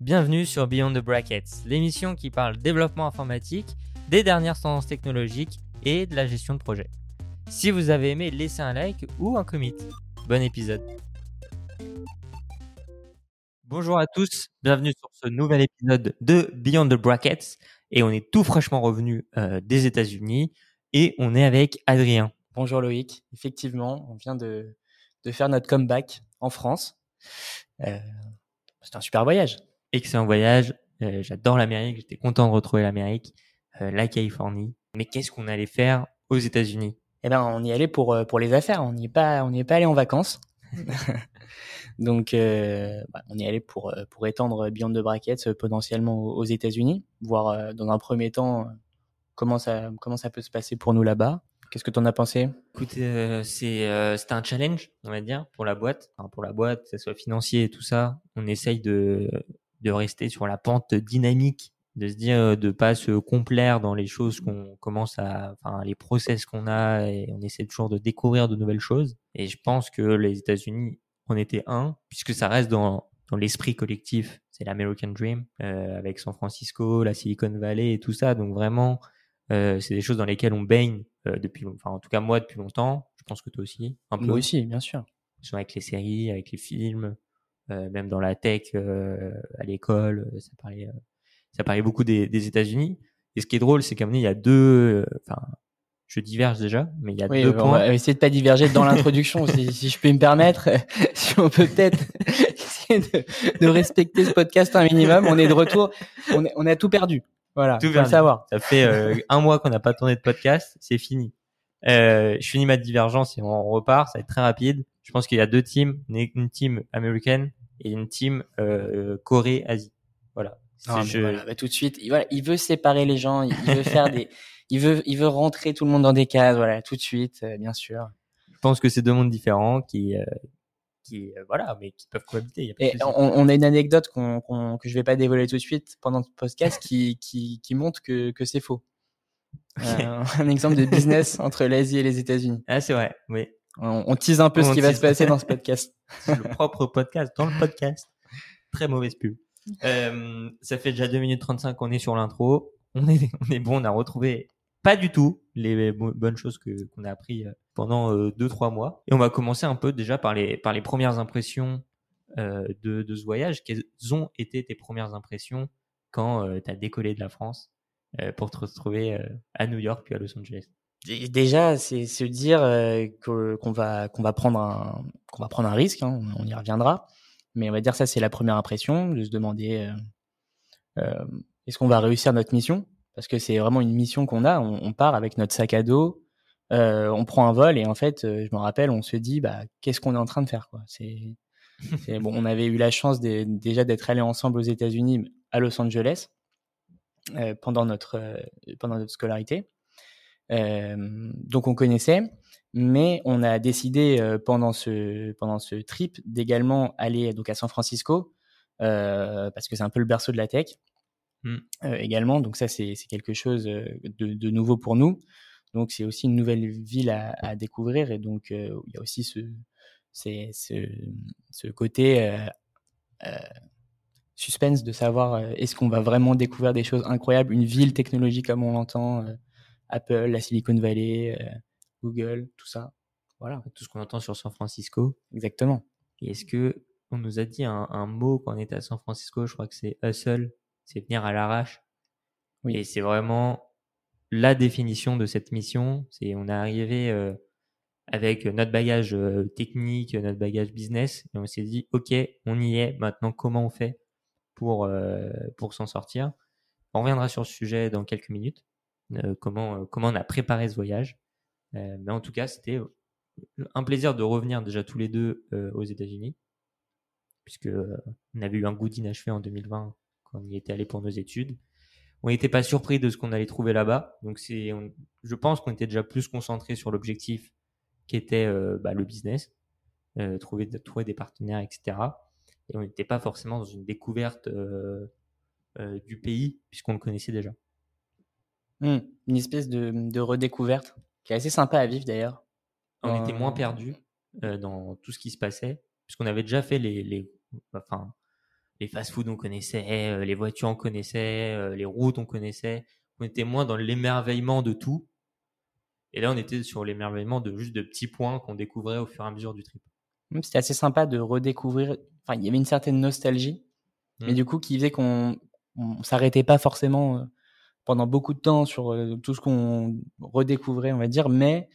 Bienvenue sur Beyond the Brackets, l'émission qui parle développement informatique, des dernières tendances technologiques et de la gestion de projet. Si vous avez aimé, laissez un like ou un commit. Bon épisode. Bonjour à tous, bienvenue sur ce nouvel épisode de Beyond the Brackets. Et on est tout fraîchement revenu euh, des États-Unis et on est avec Adrien. Bonjour Loïc, effectivement, on vient de, de faire notre comeback en France. Euh, C'était un super voyage excellent voyage. Euh, j'adore l'Amérique. J'étais content de retrouver l'Amérique, euh, la Californie. Mais qu'est-ce qu'on allait faire aux États-Unis? Eh ben, on y allait pour euh, pour les affaires. On n'y est pas on n'y est pas allé en vacances. Donc, bah, on y allait pour pour étendre Beyond the Brackets potentiellement aux États-Unis, voir dans un premier temps comment ça comment ça peut se passer pour nous là-bas. Qu'est-ce que tu en as pensé? Écoute, euh, c'est euh, c'était un challenge, on va dire, pour la boîte. Enfin, pour la boîte, que ce soit financier et tout ça, on essaye de de rester sur la pente dynamique, de se dire euh, de pas se complaire dans les choses qu'on commence à, enfin les process qu'on a, et on essaie toujours de découvrir de nouvelles choses. Et je pense que les États-Unis en étaient un, puisque ça reste dans dans l'esprit collectif, c'est l'American Dream, euh, avec San Francisco, la Silicon Valley et tout ça. Donc vraiment, euh, c'est des choses dans lesquelles on baigne euh, depuis, enfin en tout cas moi depuis longtemps. Je pense que toi aussi. Un peu. Moi aussi, bien sûr. Avec les séries, avec les films, même dans la tech, euh, à l'école, euh, ça parlait, ça parlait beaucoup des, des États-Unis. Et ce qui est drôle, c'est qu'à il y a deux, enfin, je diverge déjà, mais il y a deux points. On va essayer de pas diverger dans l'introduction, si, si, je peux me permettre. si on peut peut-être essayer de, de, respecter ce podcast un minimum. On est de retour. On, est, on a tout perdu. Voilà. Tout le savoir. Ça fait euh, un mois qu'on n'a pas tourné de podcast. C'est fini. Euh, je finis ma divergence et on repart. Ça va être très rapide. Je pense qu'il y a deux teams, une team américaine et une team euh, Corée-Asie. Voilà. Je... voilà bah, tout de suite, voilà, il veut séparer les gens, il veut faire des, il veut, il veut rentrer tout le monde dans des cases, voilà, tout de suite, euh, bien sûr. Je pense que c'est deux mondes différents qui, euh, qui, euh, voilà, mais qui peuvent cohabiter. Y a Et on, on, a une anecdote qu'on, qu'on, que je vais pas dévoiler tout de suite pendant ce podcast qui, qui, qui montre que, que c'est faux. Euh, un exemple de business entre l'Asie et les États-Unis. Ah, c'est vrai, oui. On, on tease un peu ce qui va se passer dans ce podcast. c'est le propre podcast, dans le podcast. Très mauvaise pub. Euh, ça fait déjà 2 minutes 35 qu'on est sur l'intro. On est, on est bon, on a retrouvé pas du tout les bonnes choses que qu'on a appris euh, pendant euh, deux trois mois. Et on va commencer un peu déjà par les par les premières impressions euh, de, de ce voyage. Quelles ont été tes premières impressions quand euh, tu as décollé de la France euh, pour te retrouver à New York puis à Los Angeles? Déjà, c'est se dire qu'on va qu'on va prendre un qu'on va prendre un risque. Hein, on y reviendra. Mais on va dire ça, c'est la première impression de se demander est-ce qu'on va réussir notre mission? Parce que c'est vraiment une mission qu'on a. On, on, part avec notre sac à dos, euh, on prend un vol et en fait, euh, je me rappelle, on se dit, bah, qu'est-ce qu'on est en train de faire, quoi? C'est, bon. On avait eu la chance de, déjà d'être allés ensemble aux États-Unis, à Los Angeles, euh, pendant notre euh, pendant notre scolarité. Euh, donc on connaissait, mais on a décidé pendant ce pendant ce trip d'également aller donc à San Francisco parce que c'est un peu le berceau de la tech. Mmh. Euh, également. Donc ça, c'est quelque chose de, de, nouveau pour nous. Donc c'est aussi une nouvelle ville à, à découvrir et donc euh, il y a aussi ce, ce, ce côté euh, euh, suspense de savoir est-ce qu'on va vraiment découvrir des choses incroyables, une ville technologique comme on l'entend, Apple, la Silicon Valley, Google, tout ça. Voilà. Tout ce qu'on entend sur San Francisco. Exactement. Et est-ce que on nous a dit un, un mot quand on était à San Francisco, je crois que c'est hustle c'est venir à l'arrache. Oui. Et c'est vraiment la définition de cette mission. C'est on est arrivé euh, avec notre bagage euh, technique, notre bagage business, et on s'est dit ok, on y est. Maintenant, comment on fait pour euh, pour s'en sortir? On reviendra sur ce sujet dans quelques minutes. Euh, comment comment on a préparé ce voyage. mais en tout cas, c'était un plaisir de revenir déjà tous les deux aux États-Unis, puisque on avait eu un goût d'inachevé en 2020 quand on y était allé pour nos études. On n'était pas surpris de ce qu'on allait trouver là-bas. Donc c'est, je pense qu'on était déjà plus concentré sur l'objectif qui était euh, bah, le business, euh, trouver, trouver des partenaires, etc. Et on n'était pas forcément dans une découverte euh, euh du pays puisqu'on le connaissait déjà. Mmh, une espèce de, de, redécouverte qui est assez sympa à vivre d'ailleurs. On était moins perdu dans tout ce qui se passait puisqu'on avait déjà fait les, les enfin les fast-food on connaissait, les voitures on connaissait, les routes on connaissait. On était moins dans l'émerveillement de tout. Et là, on était sur l'émerveillement de juste de petits points qu'on découvrait au fur et à mesure du trip. C'était assez sympa de redécouvrir. Enfin, il y avait une certaine nostalgie, mais mmh. du coup, qui faisait qu'on on, s'arrêtait pas forcément euh, pendant beaucoup de temps sur euh, tout ce qu'on redécouvrait, on va dire, mais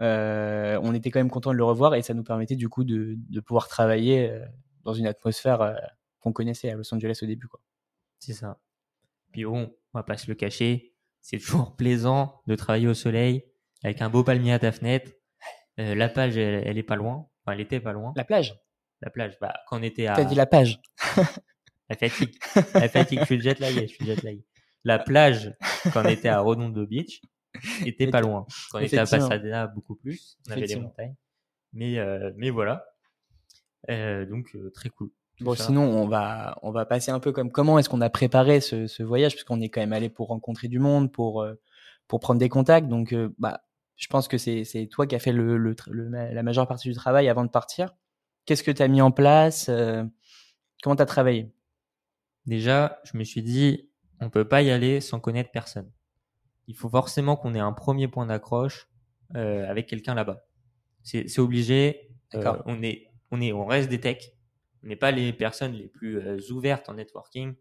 euh, on était quand même content de le revoir et ça nous permettait du coup de, de pouvoir travailler dans une atmosphère qu'on connaissait à Los Angeles au début. C'est ça. Puis bon, on va pas se le cacher, c'est toujours plaisant de travailler au soleil avec un beau palmier à ta fenêtre. Euh, la plage, elle, est pas loin. Enfin, elle était pas loin. La plage? La plage. Bah, quand on était à. T'as dit la page. la fatigue. La fatigue. Je suis jet lagué. Je suis jet lagué. La plage, quand on était à Redondo Beach, était pas loin. Quand on était à Pasadena, beaucoup plus. On avait des montagnes. Mais, euh, mais voilà. Euh, donc, euh, très cool. Bon, sinon, on va, on va passer un peu comme comment est-ce qu'on a préparé ce, ce voyage, puisqu'on est quand même allé pour rencontrer du monde, pour, euh, pour prendre des contacts. Donc, bah, je pense que c'est toi qui as fait le, le, la majeure partie du travail avant de partir. Qu'est-ce que tu as mis en place euh, Comment tu as travaillé? Déjà, je me suis dit, on peut pas y aller sans connaître personne. Il faut forcément qu'on ait un premier point d'accroche euh, avec quelqu'un là-bas. C'est obligé. Euh, on est, on est, on reste des techs. On n'est pas les personnes les plus euh, ouvertes en networking.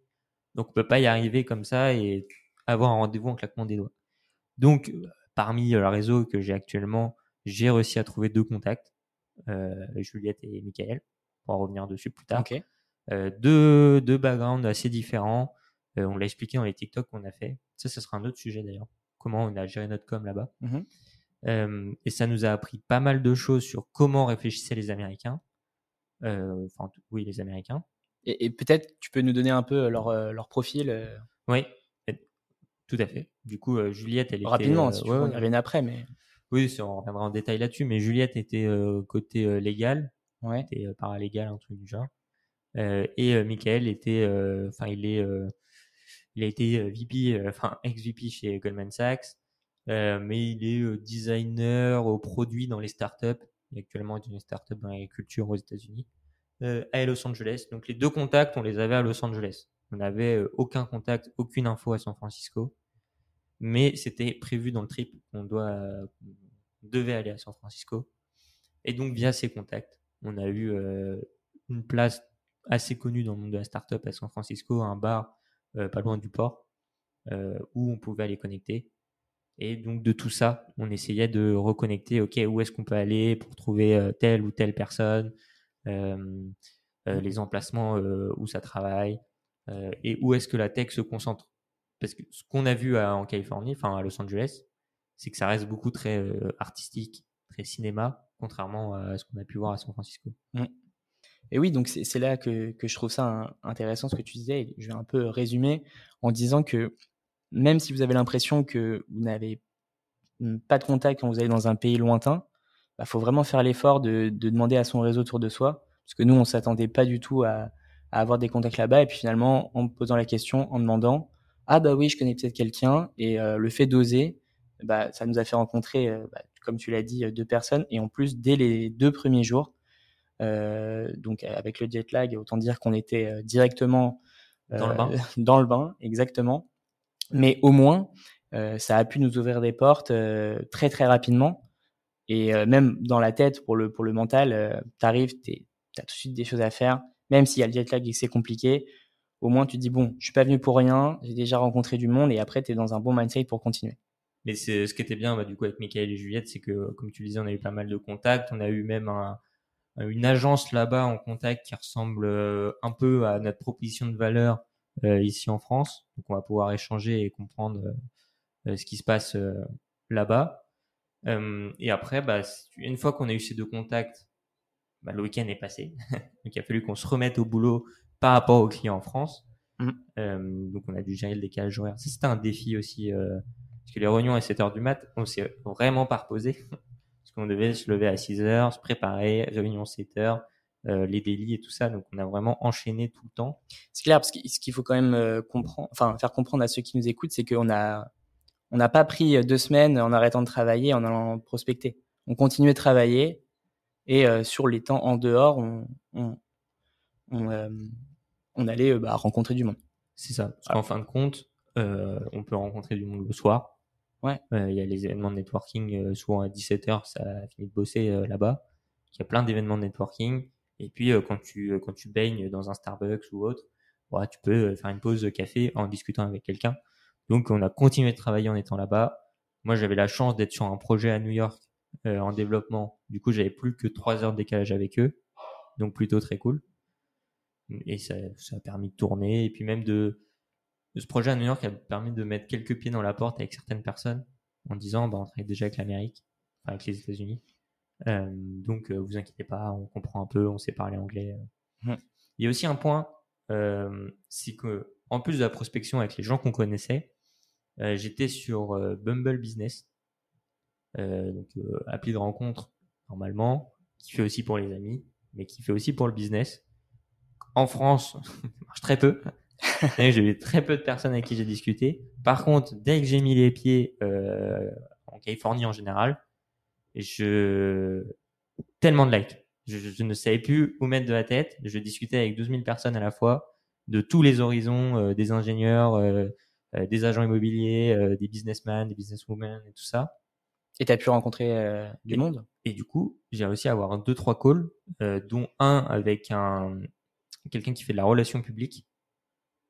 Donc, on peut pas y arriver comme ça et avoir un rendez-vous en claquement des doigts. Donc, parmi euh, le réseau que j'ai actuellement, j'ai réussi à trouver deux contacts, euh, Juliette et Michael, pour en revenir dessus plus tard. Euh, deux, deux backgrounds assez différents. On l'a expliqué dans les TikTok qu'on a fait. Ça, ce sera un autre sujet d'ailleurs. Comment on a géré notre com là-bas. Mm-hmm. et ça nous a appris pas mal de choses sur comment réfléchissaient les Américains. Enfin, oui, les Américains. Et, peut-être tu peux nous donner un peu leur, leur profil. Oui. Tout à fait. Du coup, euh, Juliette, elle était. Rapidement, euh, si ouais, on après, mais. Oui, on reviendra en détail là-dessus, mais Juliette était euh, côté légal, ouais. était paralégal, un truc du genre. et Michael était, enfin, il est, il a été VP, enfin, ex-VP chez Goldman Sachs, mais il est designer au produit dans les startups. Il est actuellement une startup dans l'agriculture aux États-Unis, à Los Angeles. Donc les deux contacts, on les avait à Los Angeles. On n'avait euh, aucun contact, aucune info à San Francisco. Mais c'était prévu dans le trip. On, doit, devait aller à San Francisco. Et donc, via ces contacts, on a eu euh, une place assez connue dans le monde de la startup à San Francisco, un bar euh, pas loin du port, où on pouvait aller connecter. Et donc, de tout ça, on essayait de reconnecter, OK, où est-ce qu'on peut aller pour trouver telle ou telle personne, les emplacements où ça travaille, euh, et où est-ce que la tech se concentre. Parce que ce qu'on a vu en Californie, enfin à Los Angeles, c'est que ça reste beaucoup très euh, artistique, très cinéma, contrairement à ce qu'on a pu voir à San Francisco. Mmh. Et oui, donc c'est là que, que, je trouve ça intéressant ce que tu disais. Je vais un peu résumer en disant que même si vous avez l'impression que vous n'avez pas de contact quand vous allez dans un pays lointain, il bah, faut vraiment faire l'effort de, de, demander à son réseau autour de soi. Parce que nous, on s'attendait pas du tout à, avoir des contacts là-bas. Et puis finalement, en me posant la question, en demandant, ah bah oui, je connais peut-être quelqu'un. Et euh, le fait d'oser, bah, ça nous a fait rencontrer, euh, bah, comme tu l'as dit, euh, deux personnes. Et en plus, dès les deux premiers jours, donc avec le jet lag, autant dire qu'on était directement dans le bain. dans le bain, exactement. Mais au moins, ça a pu nous ouvrir des portes très très rapidement. Et même dans la tête, pour le, pour le mental, t'arrives, t'as tout de suite des choses à faire même s'il y a le jet lag et que c'est compliqué, au moins tu te dis bon, je suis pas venu pour rien, j'ai déjà rencontré du monde et après tu es dans un bon mindset pour continuer. Mais c'est ce qui était bien bah, du coup avec Michael et Juliette, c'est que comme tu disais, on a eu pas mal de contacts, on a eu même un, une agence là-bas en contact qui ressemble euh, un peu à notre proposition de valeur euh, ici en France. Donc on va pouvoir échanger et comprendre euh, ce qui se passe là-bas. et après, bah, une fois qu'on a eu ces deux contacts bah, le week-end est passé. donc il a fallu qu'on se remette au boulot par rapport aux clients en France. Mmh. Euh, donc on a dû gérer le décalage horaire. Ça c'était un défi aussi euh, parce que les réunions à 7 heures du mat, on s'est vraiment pas reposé qu'on devait se lever à 6 heures, se préparer, réunion 7 heures, euh, les délits et tout ça. Donc on a vraiment enchaîné tout le temps. C'est clair parce que ce qu'il faut quand même euh, comprendre, enfin faire comprendre à ceux qui nous écoutent, c'est qu'on a on n'a pas pris deux semaines en arrêtant de travailler en allant prospecter. On continuait de travailler, et euh, sur les temps en dehors, on, on, on, euh, on allait bah, rencontrer du monde. C'est ça. Parce qu'en fin de compte, on peut rencontrer du monde le soir. Ouais. Il y a les événements de networking, souvent à 17h, ça finit de bosser là-bas. Il y a plein d'événements de networking. Et puis quand tu quand tu baignes dans un Starbucks ou autre, bah, tu peux faire une pause de café en discutant avec quelqu'un. Donc on a continué de travailler en étant là-bas. Moi j'avais la chance d'être sur un projet à New York euh, en développement. Du coup j'avais plus que trois heures de décalage avec eux. Donc plutôt très cool. Et ça, ça a permis de tourner. Et puis même de, de ce projet à New York a permis de mettre quelques pieds dans la porte avec certaines personnes en disant bah, on travaille déjà avec l'Amérique, enfin, avec les États-Unis. Euh, donc euh, vous inquiétez pas, on comprend un peu, on sait parler anglais. Il y a aussi un point, euh, c'est que en plus de la prospection avec les gens qu'on connaissait, euh, j'étais sur euh, Bumble Business, euh, donc appli de rencontre normalement, qui fait aussi pour les amis, mais qui fait aussi pour le business. En France, ça marche très peu. j'ai eu très peu de personnes avec qui j'ai discuté. Par contre, dès que j'ai mis les pieds euh, en Californie en général, je tellement de likes. Je, je, ne savais plus où mettre de la tête. Je discutais avec 12 000 personnes à la fois, de tous les horizons, euh, des ingénieurs, euh, euh, des agents immobiliers, euh, des businessmen, des businesswomen et tout ça. Et tu as pu rencontrer euh, du monde? Et du coup, j'ai réussi à avoir deux, trois calls, dont un avec un quelqu'un qui fait de la relation publique,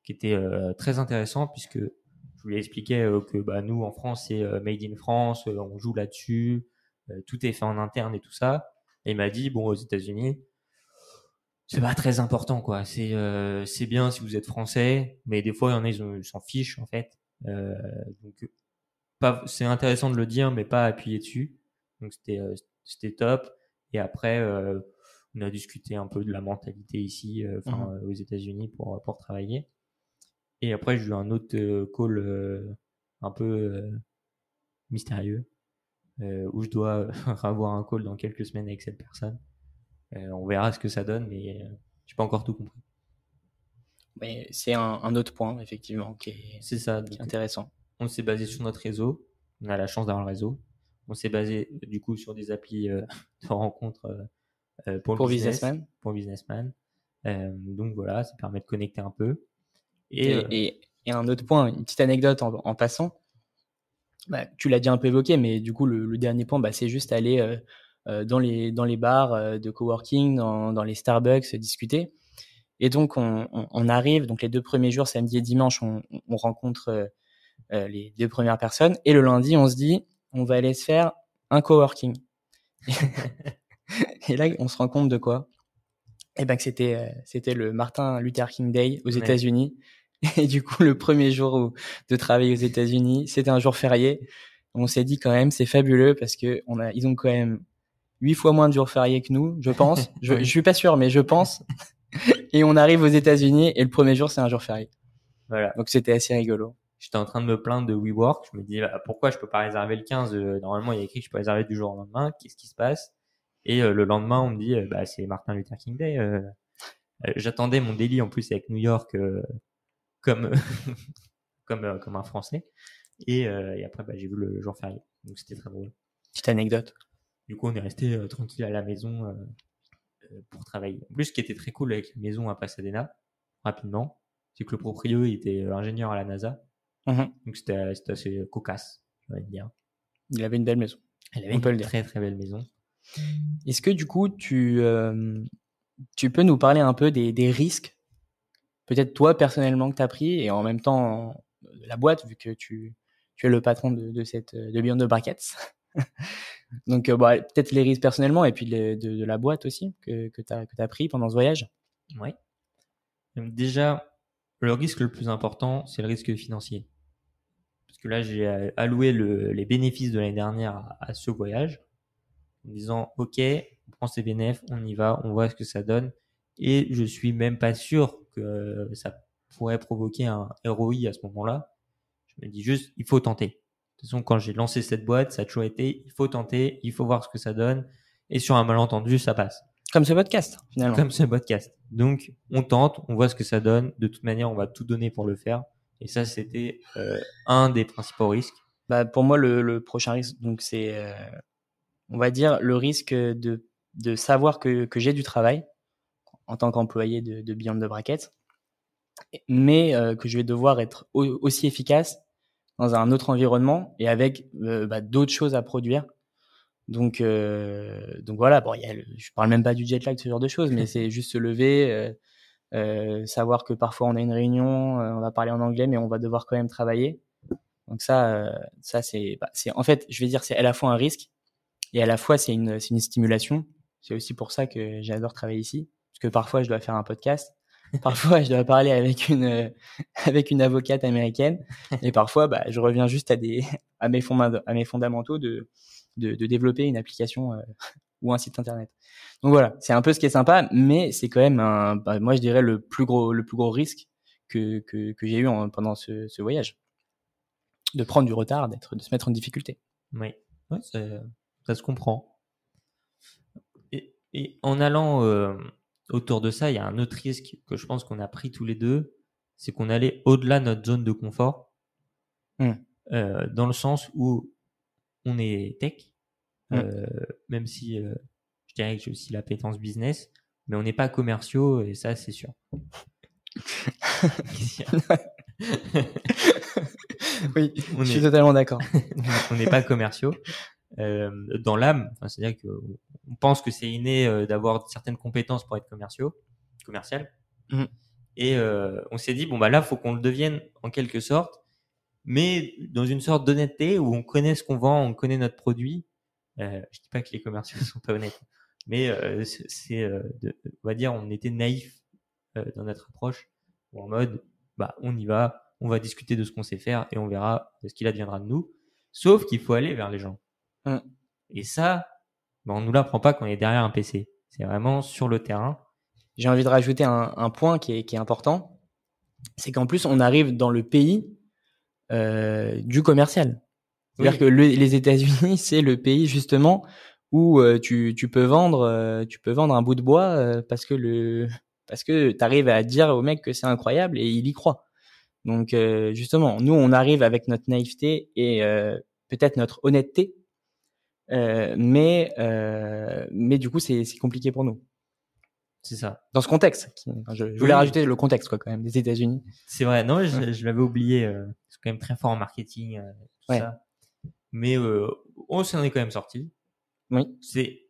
qui était très intéressant puisque je lui expliquais que bah, nous, en France, c'est Made in France, on joue là-dessus, tout est fait en interne et tout ça. Et il m'a dit, bon, aux États-Unis, c'est pas très important quoi. C'est euh, c'est bien si vous êtes français, mais des fois il y en a ils s'en fichent en fait. Euh, donc pas c'est intéressant de le dire, mais pas appuyer dessus. Donc c'était euh, c'était top. Et après euh, on a discuté un peu de la mentalité ici, euh, enfin mmh. aux États-Unis pour pour travailler. Et après j'ai eu un autre call un peu mystérieux où je dois avoir un call dans quelques semaines avec cette personne. Euh, on verra ce que ça donne, mais euh, j'ai pas encore tout compris. Mais c'est un, autre point, effectivement, qui est, c'est ça, intéressant. On s'est basé sur notre réseau. On a la chance d'avoir le réseau. On s'est basé, du coup, sur des applis euh, de rencontres pour, pour business, businessman. Pour businessman. donc voilà, ça permet de connecter un peu. Et, et, un autre point, une petite anecdote en, passant. Bah, tu l'as déjà un peu évoqué, mais du coup, le, dernier point, bah, c'est juste aller euh, dans les dans les bars euh, de coworking, dans, dans les Starbucks, discuter. Et donc on, on, on, arrive, donc les deux premiers jours, samedi et dimanche, on, on rencontre euh, les deux premières personnes. Et le lundi, on se dit, on va aller se faire un coworking. et là, on se rend compte de quoi? Eh ben que c'était c'était le Martin Luther King Day aux États-Unis. Et du coup, le premier jour de travail aux États-Unis, c'était un jour férié. On s'est dit quand même, c'est fabuleux parce que on a, ils ont quand même huit fois moins de jours fériés que nous, je pense. je, je suis pas sûr, mais je pense. et on arrive aux États-Unis et le premier jour c'est un jour férié. Voilà. Donc c'était assez rigolo. J'étais en train de me plaindre de WeWork. Je me dis bah, pourquoi je peux pas réserver le 15 euh, Normalement il y a écrit que je peux réserver du jour au lendemain. Qu'est-ce qui se passe? Et euh, le lendemain on me dit euh, bah c'est Martin Luther King Day. J'attendais mon délit en plus avec New York comme comme comme un Français. Et, et après bah, j'ai vu le jour férié. Donc c'était très drôle. Petite anecdote. Du coup, on est resté euh, tranquille à la maison euh, euh, pour travailler. En plus, ce qui était très cool avec la maison à Pasadena, rapidement, c'est que le proprio était ingénieur à la NASA. Mmh Donc c'était assez cocasse, je vais dire. Il avait une belle maison. Elle avait une très très belle maison. Est-ce que du coup, tu, euh, tu peux nous parler un peu des, des risques, peut-être toi personnellement que tu as pris, et en même temps la boîte, vu que tu, tu es le patron de, de cette de Beyond the Brackets Donc, euh, bah, peut-être les risques personnellement et puis de, de, la boîte aussi que, que tu as, as, pris pendant ce voyage. Oui. Déjà, le risque le plus important, c'est le risque financier. Parce que là, j'ai alloué le, les bénéfices de l'année dernière à, à, ce voyage en disant, OK, on prend ces bénéfices, on y va, on voit ce que ça donne. Et je suis même pas sûr que ça pourrait provoquer un ROI à ce moment-là. Je me dis juste, il faut tenter. De toute façon, quand j'ai lancé cette boîte, ça a toujours été, il faut tenter, il faut voir ce que ça donne. Et sur un malentendu, ça passe. Comme ce podcast, finalement. Comme ce podcast. Donc, on tente, on voit ce que ça donne. De toute manière, on va tout donner pour le faire. Et ça, c'était euh, un des principaux risques. Bah, pour moi, le, le prochain risque, donc c'est, euh, on va dire, le risque de, de savoir que, que j'ai du travail en tant qu'employé de, de Beyond the Bracket mais que je vais devoir être aussi efficace dans un autre environnement et avec bah, d'autres choses à produire. Donc, donc voilà. Bon, y a je parle même pas du jet lag, ce genre de choses, mais c'est juste se lever, euh, savoir que parfois on a une réunion, on va parler en anglais, mais on va devoir quand même travailler. Donc ça, ça c'est, bah, c'est en fait, je vais dire, c'est à la fois un risque et à la fois c'est une, c'est une stimulation. C'est aussi pour ça que j'adore travailler ici, parce que parfois je dois faire un podcast, parfois je dois parler avec une avec une avocate américaine, et parfois bah, je reviens juste à des à mes à mes fondamentaux de de, de développer une application euh, ou un site internet. Donc voilà, c'est un peu ce qui est sympa, mais c'est quand même un, bah, moi je dirais le plus gros le plus gros risque que que, que j'ai eu en, pendant ce, ce voyage, de prendre du retard, d'être de se mettre en difficulté. Oui, ouais, ça se comprend. Et, et en allant euh, autour de ça, il y a un autre risque que je pense qu'on a pris tous les deux, c'est qu'on allait au-delà de notre zone de confort, mmh. euh, dans le sens où on est tech, mmh. euh, même si euh, je dirais que j'ai aussi l'appétence business, mais on n'est pas commerciaux et ça c'est sûr. oui, on je suis totalement d'accord. on n'est pas commerciaux. Euh, dans l'âme. Enfin, C'est-à-dire qu'on pense que c'est inné euh, d'avoir certaines compétences pour être commerciaux, commercial. Mmh. Et euh, on s'est dit bon bah là faut qu'on le devienne en quelque sorte, mais dans une sorte d'honnêteté où on connaît ce qu'on vend, on connaît notre produit. Euh, je dis pas que les commerciaux sont pas honnêtes, mais euh, c'est, euh, on va dire, on était naïf dans notre approche, en mode, bah on y va, on va discuter de ce qu'on sait faire et on verra ce qu'il adviendra de nous. Sauf qu'il faut aller vers les gens. Mmh. Et ça, ben, on nous l'apprend pas quand on est derrière un PC. C'est vraiment sur le terrain. J'ai envie de rajouter un, point qui est, qui est important. C'est qu'en plus, on arrive dans le pays euh, du commercial. C'est-à-dire que les États-Unis, c'est le pays justement où euh, tu, tu peux vendre euh, tu peux vendre un bout de bois parce que le parce que tu arrives à dire au mec que c'est incroyable et il y croit. Donc justement, nous on arrive avec notre naïveté et peut-être notre honnêteté mais, euh, mais du coup, c'est compliqué pour nous. C'est ça. Dans ce contexte. Je, voulais rajouter le contexte, quoi, quand même, des États-Unis. C'est vrai. Non, je, l'avais oublié. Euh, c'est quand même très fort en marketing, tout ça. Mais on s'en est quand même sorti. Oui. C'est,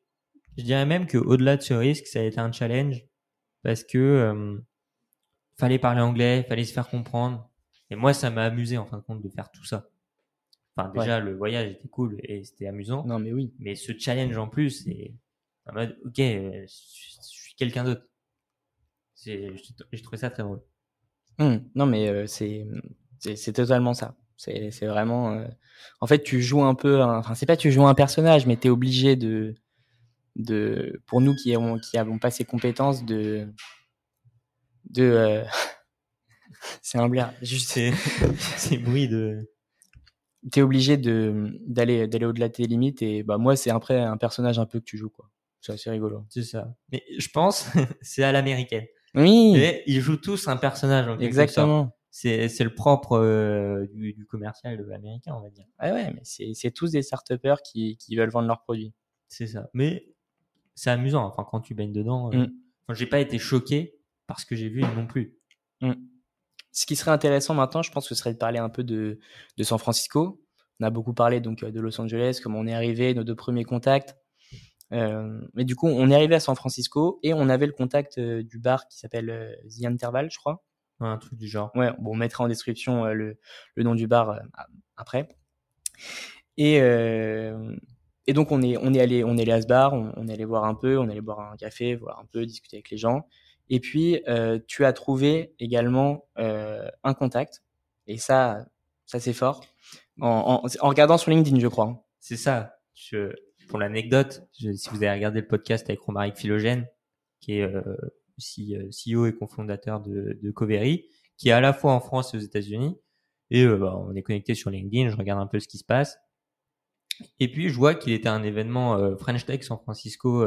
je dirais même que au-delà de ce risque, ça a été un challenge parce que fallait parler anglais, fallait se faire comprendre. Et moi, ça m'a amusé en fin de compte de faire tout ça. Enfin, déjà, le voyage était cool et c'était amusant. Non, mais oui. Mais ce challenge en plus, c'est en mode, ok, je, suis quelqu'un d'autre. J'ai trouvé ça très drôle. Mmh. non, mais euh, c'est c'est totalement ça. C'est vraiment. Euh, en fait, tu joues un peu. Enfin, c'est pas tu joues un personnage, mais tu es obligé de de pour nous qui avons qui avons pas ces compétences de de euh, c'est un blaire juste c'est bruit de t'es obligé de d'aller d'aller au-delà de tes limites et bah moi c'est après un personnage un peu que tu joues quoi. C'est assez rigolo. C'est ça. Mais je pense c'est à l'américaine. Oui. Et ils jouent tous un personnage en exactement. C'est c'est le propre euh, du, du, commercial américain on va dire. Ouais ouais mais c'est c'est tous des start qui qui veulent vendre leurs produits. C'est ça. Mais c'est amusant enfin quand tu baignes dedans euh, mm. j'ai pas été choqué parce que j'ai vu non plus. Mm. Ce qui serait intéressant maintenant, je pense, ce serait de parler un peu de, de San Francisco. On a beaucoup parlé donc de Los Angeles, comment on est arrivé, nos deux premiers contacts. Euh, mais du coup, on est arrivé à San Francisco et on avait le contact euh, du bar qui s'appelle euh, The Interval, je crois. un truc du genre. Ouais, bon, on mettra en description euh, le, le, nom du bar après. Et, et donc on est on est allé on est allé à ce bar, on, on est allé voir un peu, on est allé boire un café, voir un peu, discuter avec les gens. Et puis, euh, tu as trouvé également euh, un contact. Et ça, ça c'est fort. En, en, en, regardant sur LinkedIn, je crois. C'est ça. Je, pour l'anecdote, si vous avez regardé le podcast avec Romaric Philogène, qui est euh, aussi euh, CEO et cofondateur de, de Covery, qui est à la fois en France et aux États-Unis. Et euh, bah, on est connecté sur LinkedIn, je regarde un peu ce qui se passe. Et puis je vois qu'il était un événement euh, French Tech San Francisco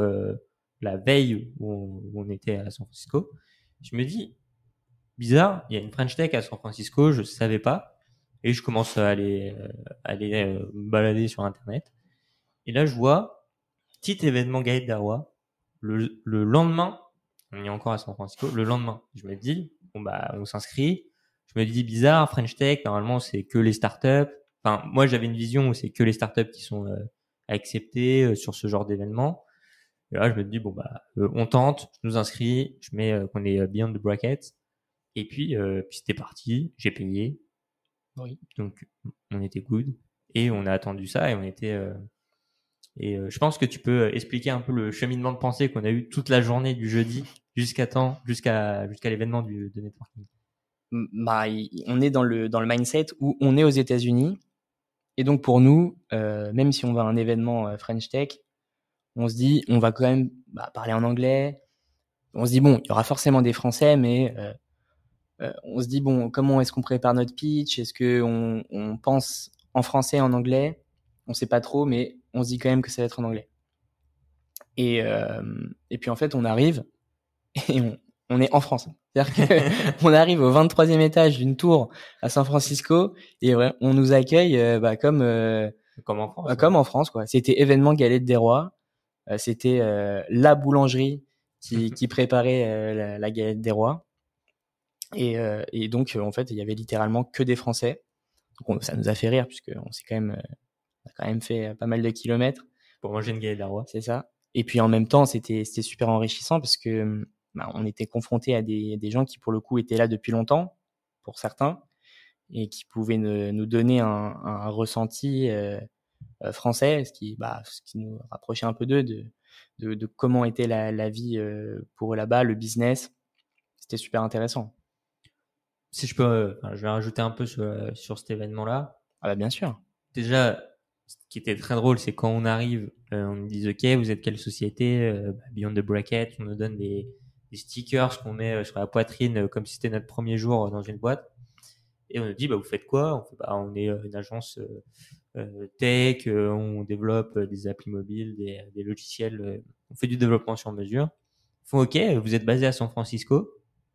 la veille où on, était à San Francisco, je me dis, bizarre, il y a une French Tech à San Francisco, je savais pas, et je commence à aller, euh, aller euh, me balader sur Internet. Et là, je vois, petit événement Gaël Darwa, le, le lendemain, on est encore à San Francisco, le lendemain, je me dis, bon bah on s'inscrit. Je me dis bizarre, French Tech, normalement c'est que les startups. Enfin, moi j'avais une vision où c'est que les startups qui sont euh, acceptées euh, sur ce genre d'événement. Et là je me dis bon bah euh, on tente, je nous inscris, je mets qu'on est beyond the bracket. Et puis, puis c'était parti, j'ai payé. Oui. Donc on était good et on a attendu ça et on était et je pense que tu peux expliquer un peu le cheminement de pensée qu'on a eu toute la journée du jeudi jusqu'à temps, jusqu'à jusqu'à l'événement du de networking bah, on est dans le, dans le mindset où on est aux États-Unis. Et donc, pour nous, euh, même si on va à un événement euh, French Tech, on se dit, on va quand même bah, parler en anglais. On se dit, bon, il y aura forcément des Français, mais euh, euh on se dit, bon, comment est-ce qu'on prépare notre pitch? Est-ce qu'on on pense en français, en anglais? On sait pas trop, mais on se dit quand même que ça va être en anglais. Et, euh, et puis, en fait, on arrive et on, on est en France. C'est-à-dire qu'on arrive au 23e étage d'une tour à San Francisco et on nous accueille euh, bah, comme euh, comme en France. Bah, comme en France quoi. C'était événement galette des rois. Euh, c'était la boulangerie qui, qui préparait la, la, galette des rois. Et, et, donc en fait il y avait littéralement que des Français. Donc ça nous a fait rire puisque on s'est quand même on a quand même fait pas mal de kilomètres pour manger une galette des rois. C'est ça. Et puis en même temps c'était super enrichissant parce que bah, on était confronté à des, des, gens qui, pour le coup, étaient là depuis longtemps, pour certains, et qui pouvaient nous donner un, un ressenti euh, euh, français, ce qui, bah, ce qui nous rapprochait un peu d'eux, de, de, de, comment était la, la vie euh, pour eux là-bas, le business. C'était super intéressant. Si je peux, je vais rajouter un peu sur, sur cet événement-là. Ah bah bien sûr. Déjà, ce qui était très drôle, c'est quand on arrive, on nous dit OK, vous êtes quelle société bah, Beyond the Bracket, on nous donne des, des stickers qu'on met euh, sur la poitrine euh, comme si c'était notre premier jour euh, dans une boîte. Et on nous dit, bah, vous faites quoi? On, fait, bah, on est une agence tech, on développe des applis mobiles, des, des logiciels, on fait du développement sur mesure. Ils font, OK, vous êtes basé à San Francisco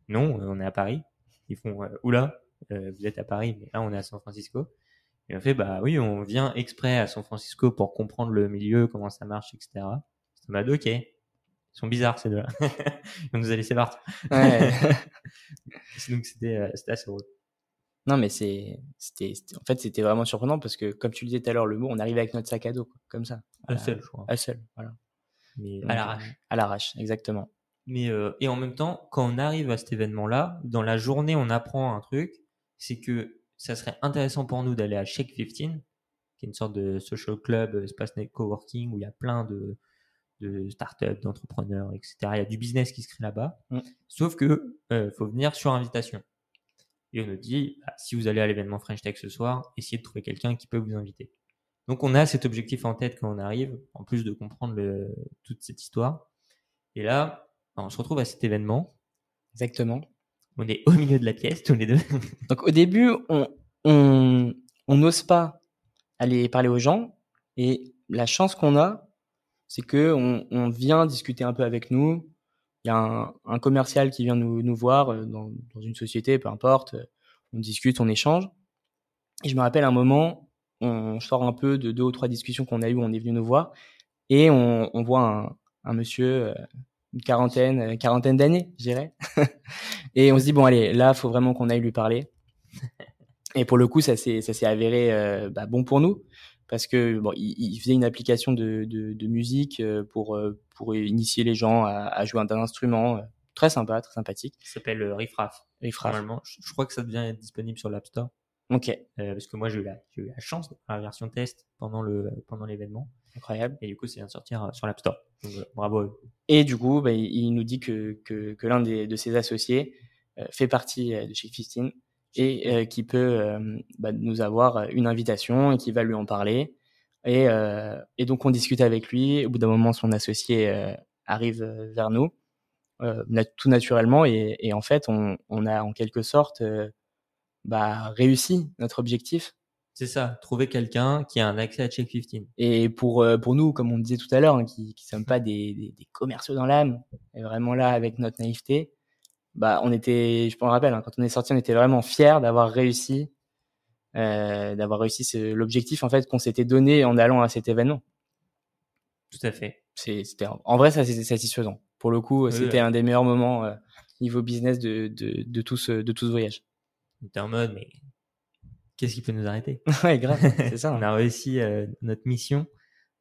Non, on est à Paris. Ils font, oula, vous êtes à Paris, mais là, on est à San Francisco. Et on fait, bah oui, on vient exprès à San Francisco pour comprendre le milieu, comment ça marche, etc. Ça m'a dit, OK. Ils sont bizarres ces deux-là. On nous a laissé partir. Ouais. Donc c'était euh, c'était assez drôle. Non mais c'est c'était en fait c'était vraiment surprenant parce que comme tu le disais tout à l'heure le mot on arrivait avec notre sac à dos comme ça. À la seul je crois. À seul voilà. Mais à l'arrache. À l'arrache exactement. Mais euh, et en même temps quand on arrive à cet événement là dans la journée on apprend un truc c'est que ça serait intéressant pour nous d'aller à Shake 15 qui est une sorte de social club espace net coworking où il y a plein de de start-up, d'entrepreneurs, etc. Il y a du business qui se crée là-bas. Mm. Sauf que euh, faut venir sur invitation. Et on nous dit, bah, si vous allez à l'événement French Tech ce soir, essayez de trouver quelqu'un qui peut vous inviter. Donc on a cet objectif en tête quand on arrive, en plus de comprendre le, toute cette histoire. Et là, bah, on se retrouve à cet événement. Exactement. On est au milieu de la pièce, tous les deux. Donc au début, on on on n'ose pas aller parler aux gens. Et la chance qu'on a, c'est que on, on, vient discuter un peu avec nous. Il y a un, commercial qui vient nous, voir euh, dans, une société, peu importe. On discute, on échange. Et je me rappelle un moment, on sort un peu de deux ou trois discussions qu'on a eues, on est venu nous voir, et on, voit un, monsieur, euh, une quarantaine, une quarantaine d'années, je dirais. et on se dit bon allez, là, faut vraiment qu'on aille lui parler. Et pour le coup, ça s'est avéré euh, bah, bon pour nous parce que bon, il, faisait une application de, musique euh, pour euh, pour initier les gens à, à jouer un instrument. Euh, très sympa, très sympathique. Ça s'appelle Riffraff. Riffraff. Normalement, je, crois que ça devient disponible sur l'App Store. Ok. Euh, parce que moi, j'ai eu, la, eu la chance de faire la version test pendant le pendant l'événement. Incroyable. Et du coup, c'est vient de sortir sur l'App Store. Donc, bravo. Et du coup, bah, il, nous dit que que, que l'un des de ses associés euh, fait partie de chez 15 et euh, qui peut euh, bah, nous avoir une invitation et qui va lui en parler. Et, euh, et donc on discute avec lui. Au bout d'un moment, son associé arrive vers nous, tout naturellement, et, et, en fait, on, on, a en quelque sorte bah, réussi notre objectif. C'est ça, trouver quelqu'un qui a un accès à Check 15. Et pour pour nous, comme on disait tout à l'heure, hein, qui qui sommes pas des, des, des commerciaux dans l'âme, et vraiment là avec notre naïveté, bah, on était, je me rappelle, hein, quand on est sorti, on était vraiment fiers d'avoir réussi, euh, d'avoir réussi l'objectif en fait qu'on s'était donné en allant à cet événement. Tout à fait. C'était en vrai ça c'était satisfaisant. Pour le coup, c'était un des meilleurs moments. Euh, niveau business de, de, de, tout, ce, de tout ce voyage. T'es en mode, mais qu'est-ce qui peut nous arrêter? Ouais, grave, c'est ça. on a réussi notre mission.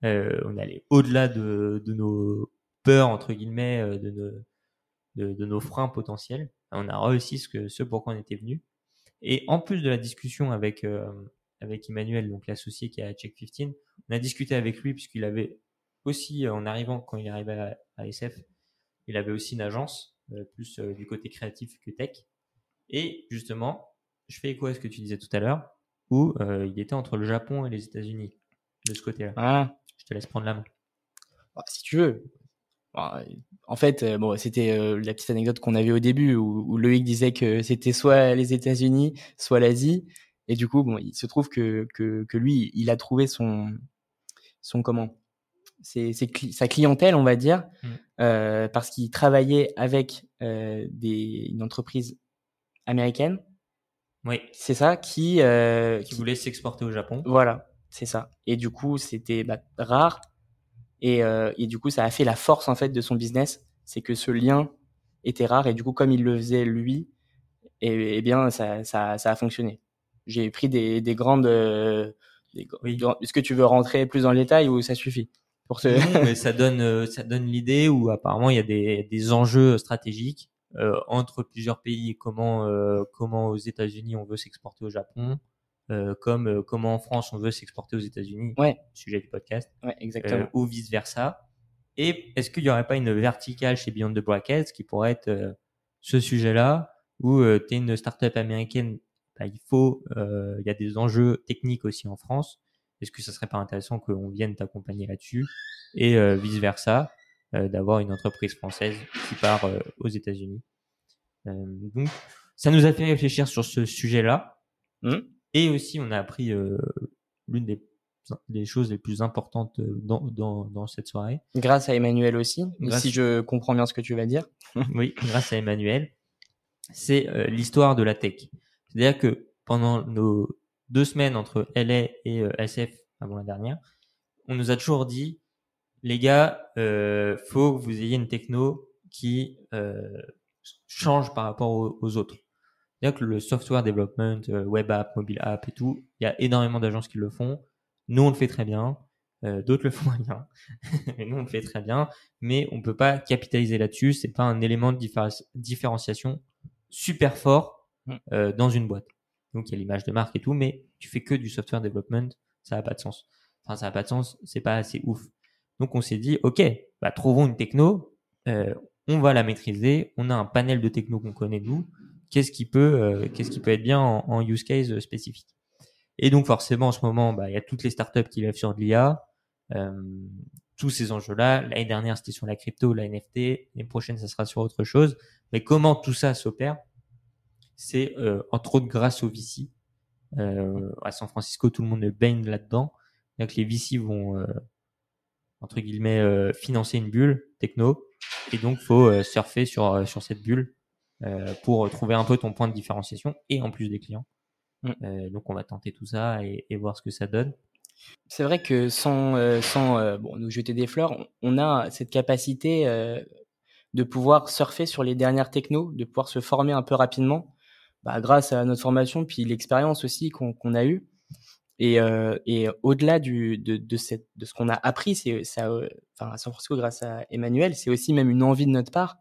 Euh, on est allé au-delà de, de, nos peurs, entre guillemets, de nos, de, de, nos freins potentiels. On a réussi ce, que, ce pourquoi on était venu. Et en plus de la discussion avec, avec Emmanuel, donc l'associé qui est à Check 15, on a discuté avec lui puisqu'il avait aussi, en arrivant, quand il est arrivé à, SF, il avait aussi une agence, euh, plus euh, du côté créatif que tech. Et justement, je fais écho à ce que tu disais tout à l'heure, où euh, il était entre le Japon et les États-Unis, de ce côté-là. Ah. Je te laisse prendre la main. Bah, si tu veux. En fait, bon, c'était la petite anecdote qu'on avait au début, où, où Loïc disait que c'était soit les États-Unis, soit l'Asie. Et du coup, bon, il se trouve que, que, que lui, il a trouvé son, son comment? C'est sa clientèle, on va dire, mmh. euh, parce qu'il travaillait avec euh, des, une entreprise américaine. Oui. C'est ça qui, euh, qui, voulait s'exporter au Japon. Voilà, c'est ça. Et du coup, c'était bah, rare. Et, euh, et, du coup, ça a fait la force en fait de son business, c'est que ce lien était rare. Et du coup, comme il le faisait lui, et, eh, eh bien, ça, ça, ça, a fonctionné. J'ai pris des, des grandes. Euh, est-ce que tu veux rentrer plus dans le détail ou ça suffit pour mais ça donne euh, ça donne l'idée où apparemment il y a des, des enjeux stratégiques euh, entre plusieurs pays. Comment euh, comment aux États-Unis on veut s'exporter au Japon, euh, comme euh, comment en France on veut s'exporter aux États-Unis. Ouais. Sujet du podcast. Ouais, exactement. ou vice versa. Et est-ce qu'il y aurait pas une verticale chez Beyond the Brackets qui pourrait être ce sujet-là où tu es une startup américaine, bah, il faut, il y a des enjeux techniques aussi en France est-ce que ça serait pas intéressant qu'on vienne t'accompagner là-dessus et euh, vice versa, euh, d'avoir une entreprise française qui part euh, aux États-Unis? donc, ça nous a fait réfléchir sur ce sujet-là. Mmh. Et aussi, on a appris l'une des, des, choses les plus importantes dans, dans, dans, cette soirée. Grâce à Emmanuel aussi, si je comprends bien ce que tu vas dire. oui, grâce à Emmanuel. C'est l'histoire de la tech. C'est-à-dire que pendant nos deux semaines entre LA et euh, SF avant la dernière, on nous a toujours dit, les gars, euh, faut que vous ayez une techno qui euh, change par rapport aux, autres. C'est-à-dire que le software development, euh, web app, mobile app et tout, il y a énormément d'agences qui le font. Nous, on le fait très bien. Euh, d'autres le font bien. mais nous, on le fait très bien. Mais on peut pas capitaliser là-dessus. C'est pas un élément de différenciation super fort mm. euh, dans une boîte donc il y a l'image de marque et tout, mais tu fais que du software development, ça n'a pas de sens. Enfin, ça n'a pas de sens, c'est pas assez ouf. Donc on s'est dit, ok, bah, trouvons une techno, euh, on va la maîtriser, on a un panel de techno qu'on connaît nous, qu'est-ce qui peut, euh, qu'est-ce qui peut être bien en, use case spécifique. Et donc forcément en ce moment, bah, il y a toutes les startups qui lèvent sur de l'IA, euh, tous ces enjeux-là. L'année dernière c'était sur la crypto, la NFT, l'année prochaine ça sera sur autre chose. Mais comment tout ça s'opère c'est euh, entre autres grâce aux VC. Euh, à San Francisco, tout le monde baigne là-dedans. Donc les VC vont euh, entre guillemets euh, financer une bulle techno, et donc faut surfer sur sur cette bulle pour trouver un peu ton point de différenciation et en plus des clients. Mm. donc on va tenter tout ça et, et voir ce que ça donne. C'est vrai que sans, sans bon, nous jeter des fleurs, on a cette capacité de pouvoir surfer sur les dernières technos, de pouvoir se former un peu rapidement bah, grâce à notre formation, puis l'expérience aussi qu'on a eue. Et, euh, et au-delà de, de, cette, de ce qu'on a appris, c'est ça, euh, enfin à San Francisco grâce à Emmanuel, c'est aussi même une envie de notre part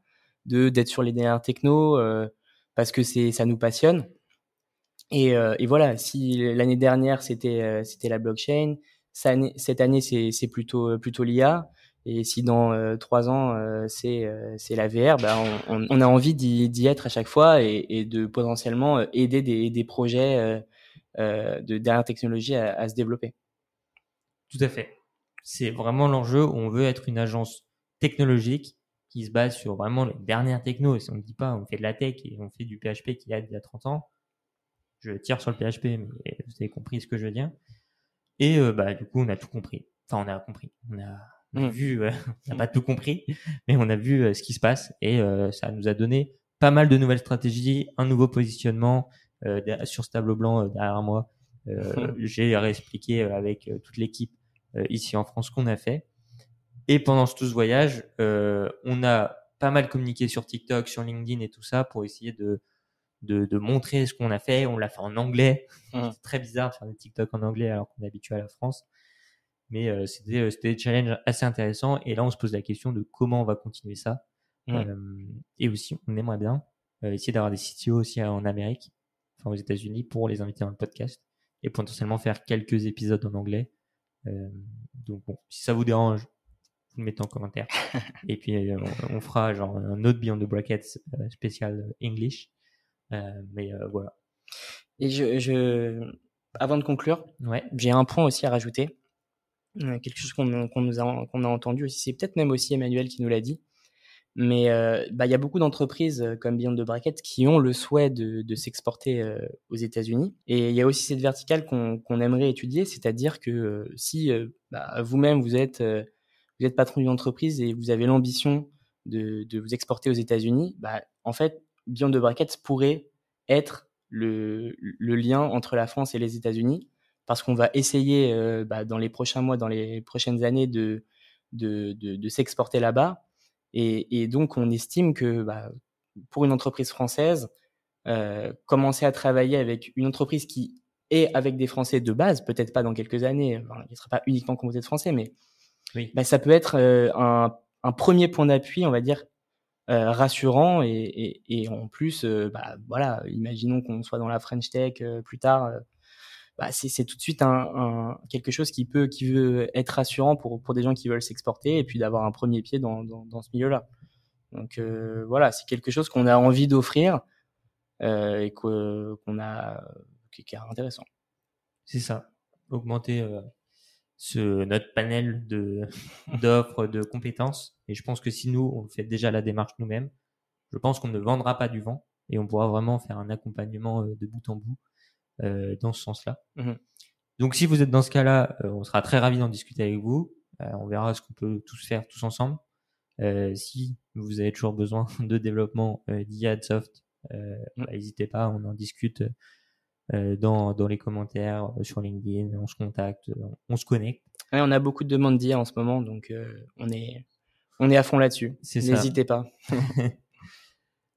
de d'être sur les dernières techno euh, parce que c'est ça nous passionne. Et, euh, et voilà, si l'année dernière c'était euh, c'était la blockchain, cette année c'est plutôt plutôt l'IA. Et si dans euh, trois ans euh, c'est euh, c'est la VR, bah, on, on, a envie d'y être à chaque fois et, et de potentiellement aider des, des projets de dernière technologie à, à, se développer. Tout à fait. C'est vraiment l'enjeu. On veut être une agence technologique qui se base sur vraiment les dernières techno. Si on ne dit pas, on fait de la tech et on fait du PHP qui a il y a 30 ans. Je tire sur le PHP, mais vous avez compris ce que je veux dire. Et bah du coup, on a tout compris. Enfin, on a compris. On a on a mmh. vu, on n'a pas tout compris, mais on a vu euh, ce qui se passe et euh, ça nous a donné pas mal de nouvelles stratégies, un nouveau positionnement euh, sur ce tableau blanc derrière moi. J'ai réexpliqué avec toute l'équipe ici en France ce qu'on a fait. Et pendant tout ce voyage, on n'a pas mal communiqué sur TikTok, sur LinkedIn et tout ça pour essayer de de, de montrer ce qu'on a fait. On l'a fait en anglais. Mmh. C'est très bizarre de faire des TikTok en anglais alors qu'on est habitué à la France. Mais euh, c'était euh, c'était des challenges assez intéressants. Et là, on se pose la question de comment on va continuer ça. Mmh. Euh, et aussi, on aimerait bien euh, essayer d'avoir des CTO aussi en Amérique, enfin aux États-Unis, pour les inviter dans le podcast et potentiellement faire quelques épisodes en anglais. Euh, donc bon, si ça vous dérange, mettez en commentaire. et puis euh, on, on fera genre un autre Beyond the Brackets euh, spécial English. Euh, mais euh, voilà. Et je, je, avant de conclure, Ouais. j'ai un point aussi à rajouter. Quelque chose qu'on nous a, qu'on a entendu aussi. C'est peut-être même aussi Emmanuel qui nous l'a dit. Mais euh, bah, il y a beaucoup d'entreprises comme Beyond the Bracket qui ont le souhait de, de s'exporter euh, aux États-Unis. Et il y a aussi cette verticale qu'on qu'on aimerait étudier, c'est-à-dire que euh, si bah, vous-même vous êtes vous êtes patron d'une entreprise et vous avez l'ambition de, vous exporter aux États-Unis, bah, en fait, Beyond the Brackets pourrait être le, lien entre la France et les États-Unis, parce qu'on va essayer euh, bah, dans les prochains mois, dans les prochaines années, de, s'exporter là-bas. Et, donc, on estime que bah, pour une entreprise française, euh, commencer à travailler avec une entreprise qui est avec des Français de base, peut-être pas dans quelques années, enfin, ne sera pas uniquement composé de Français, mais Oui. bah, ça peut être euh, un, un premier point d'appui, on va dire, euh, rassurant et, et, et en plus, euh, bah, voilà, imaginons qu'on soit dans la French Tech plus tard, bah, c'est tout de suite un, un, quelque chose qui peut, qui veut être rassurant pour, pour des gens qui veulent s'exporter et puis d'avoir un premier pied dans, dans, dans ce milieu-là. Donc euh, voilà, c'est quelque chose qu'on a envie d'offrir euh, et qu'on a, qui, qui est intéressant. C'est ça. Augmenter euh, ce, notre panel de d'offres, de compétences. Et je pense que si nous, on fait déjà la démarche nous-mêmes, je pense qu'on ne vendra pas du vent et on pourra vraiment faire un accompagnement euh, de bout en bout euh, dans ce sens-là. Mhm. Donc si vous êtes dans ce cas-là, euh, on sera très ravis d'en discuter avec vous. Euh, on verra ce qu'on peut tous faire tous ensemble. Euh, si vous avez toujours besoin de développement euh, d'IA, de soft, euh, Mhm. bah, n'hésitez pas, on en discute dans, dans les commentaires, euh, sur LinkedIn, on se contacte, on, on se connecte. Ouais, on a beaucoup de demandes d'IA en ce moment, donc euh, on est on est à fond là-dessus. N'hésitez pas.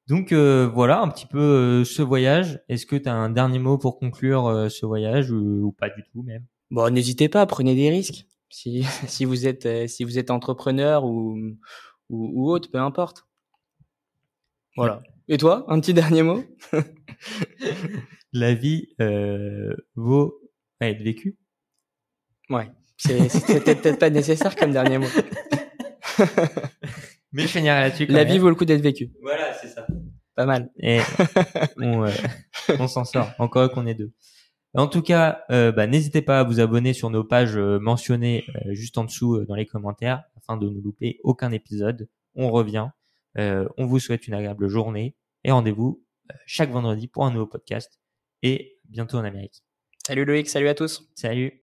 Donc euh, voilà un petit peu euh, ce voyage. Est-ce que tu as un dernier mot pour conclure euh, ce voyage ou, ou pas du tout même? Bon, n'hésitez pas, prenez des risques. Si, si vous êtes euh, si vous êtes entrepreneur ou, ou ou autre, peu importe. Voilà. Et toi, un petit dernier mot? La vie euh, vaut à être vécue. Ouais. C'est c'est peut-être pas nécessaire comme dernier mot. Mais je finirai là-dessus. quand La même. vie vaut le coup d'être vécue. Voilà, c'est ça. Pas mal. Et on, euh, on s'en sort. Encore qu'on est deux. En tout cas, euh, bah, n'hésitez pas à vous abonner sur nos pages euh, mentionnées euh, juste en dessous euh, dans les commentaires afin de ne louper aucun épisode. On revient. Euh, on vous souhaite une agréable journée et rendez-vous chaque vendredi pour un nouveau podcast et bientôt en Amérique. Salut Loïc, salut à tous. Salut